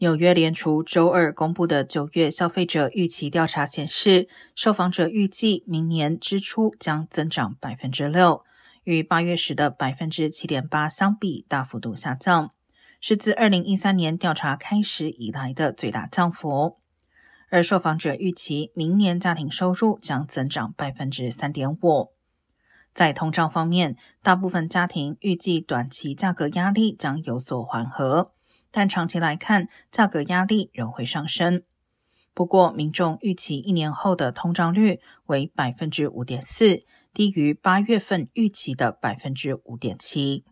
纽约联储周二公布的九月消费者预期调查显示，受访者预计明年支出将增长百分之六，与八月时的百分之七点八相比大幅度下降，是自二零一三年调查开始以来的最大降幅。而受访者预期明年家庭收入将增长百分之三点五。在通胀方面，大部分家庭预计短期价格压力将有所缓和。但长期来看，价格压力仍会上升。不过，民众预期一年后的通胀率为百分之五点四，低于八月份预期的百分之五点七。